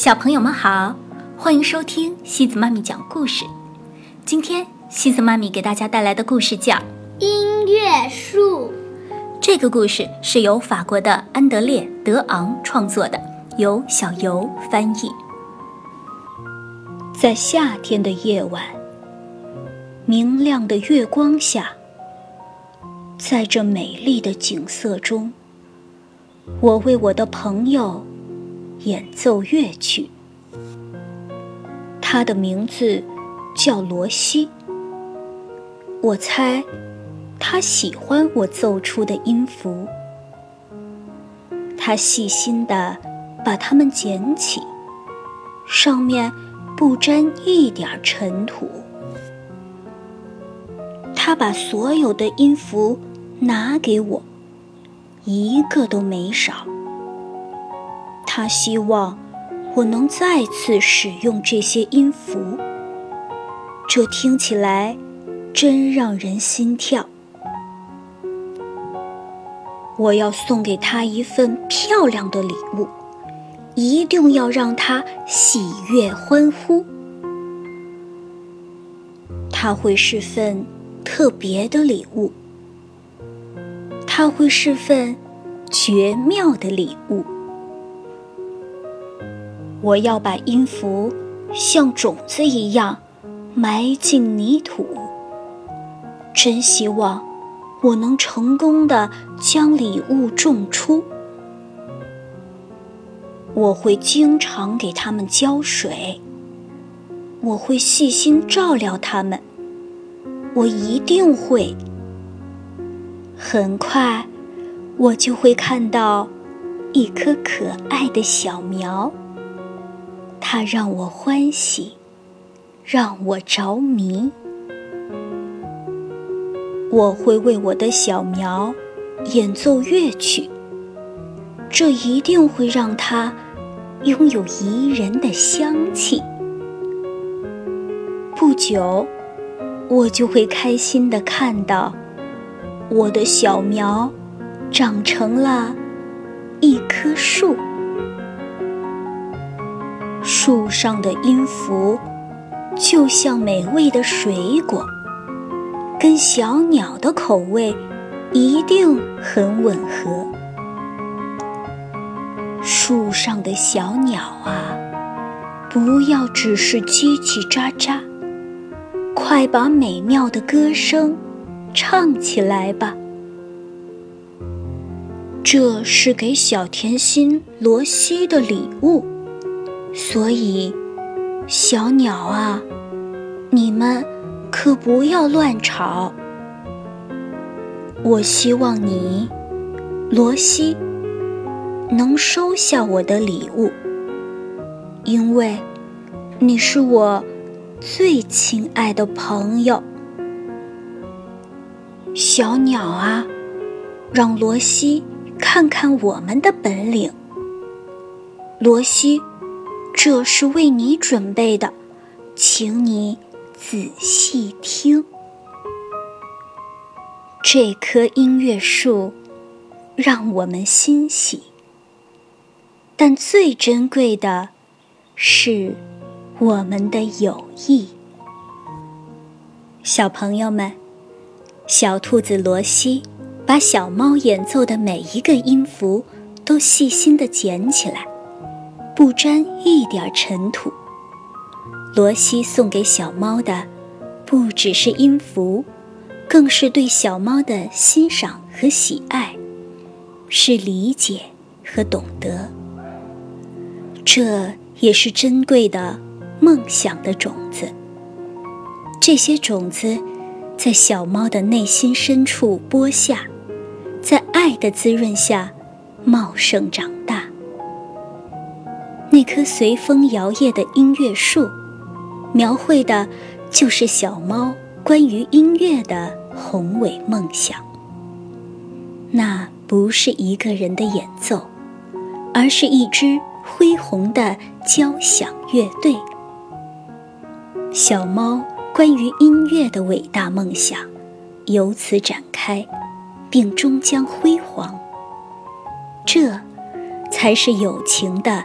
小朋友们好，欢迎收听西子妈咪讲故事。今天西子妈咪给大家带来的故事叫《音乐树》。这个故事是由法国的安德烈·德昂创作的，由小游翻译。在夏天的夜晚，明亮的月光下，在这美丽的景色中，我为我的朋友。演奏乐曲，他的名字叫罗西。我猜他喜欢我奏出的音符。他细心地把它们捡起，上面不沾一点尘土。他把所有的音符拿给我，一个都没少。他希望我能再次使用这些音符，这听起来真让人心跳。我要送给他一份漂亮的礼物，一定要让他喜悦欢呼。他会是份特别的礼物，他会是份绝妙的礼物。我要把音符像种子一样埋进泥土。真希望我能成功的将礼物种出。我会经常给它们浇水。我会细心照料它们。我一定会。很快，我就会看到一棵可爱的小苗。它让我欢喜，让我着迷。我会为我的小苗演奏乐曲，这一定会让它拥有宜人的香气。不久，我就会开心地看到我的小苗长成了一棵树。树上的音符，就像美味的水果，跟小鸟的口味一定很吻合。树上的小鸟啊，不要只是叽叽喳喳，快把美妙的歌声唱起来吧！这是给小甜心罗西的礼物。所以，小鸟啊，你们可不要乱吵。我希望你，罗西，能收下我的礼物，因为你是我最亲爱的朋友。小鸟啊，让罗西看看我们的本领。罗西。这是为你准备的，请你仔细听。这棵音乐树让我们欣喜，但最珍贵的是我们的友谊。小朋友们，小兔子罗西把小猫演奏的每一个音符都细心地捡起来。不沾一点尘土。罗西送给小猫的，不只是音符，更是对小猫的欣赏和喜爱，是理解和懂得。这也是珍贵的梦想的种子。这些种子，在小猫的内心深处播下，在爱的滋润下，茂盛长。那棵随风摇曳的音乐树，描绘的，就是小猫关于音乐的宏伟梦想。那不是一个人的演奏，而是一支恢宏的交响乐队。小猫关于音乐的伟大梦想，由此展开，并终将辉煌。这，才是友情的。